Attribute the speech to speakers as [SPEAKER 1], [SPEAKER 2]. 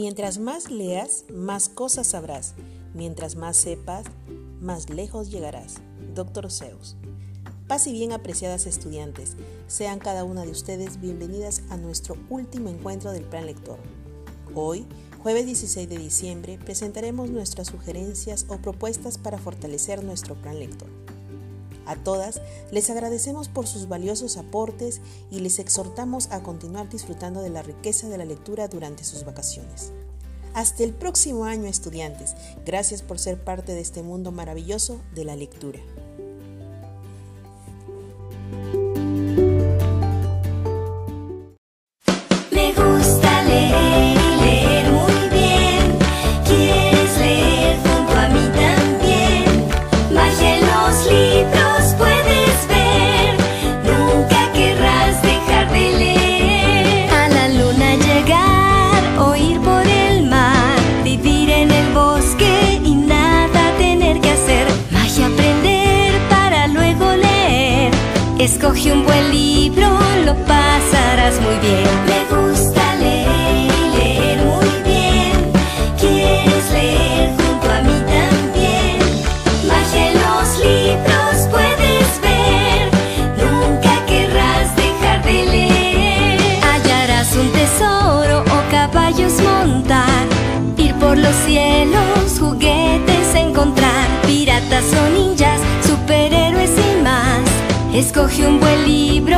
[SPEAKER 1] Mientras más leas, más cosas sabrás. Mientras más sepas, más lejos llegarás. Doctor Zeus. Paz y bien apreciadas estudiantes, sean cada una de ustedes bienvenidas a nuestro último encuentro del Plan Lector. Hoy, jueves 16 de diciembre, presentaremos nuestras sugerencias o propuestas para fortalecer nuestro Plan Lector. A todas les agradecemos por sus valiosos aportes y les exhortamos a continuar disfrutando de la riqueza de la lectura durante sus vacaciones. Hasta el próximo año estudiantes. Gracias por ser parte de este mundo maravilloso de la lectura.
[SPEAKER 2] Escoge un buen libro, lo pasarás muy bien. Me gusta leer y leer muy bien. ¿Quieres leer junto a mí también? En los libros puedes ver. Nunca querrás dejar de leer. Hallarás un tesoro o caballos montar. Ir por los cielos, juguetes encontrar. Piratas o ninjas Escoge un buen libro,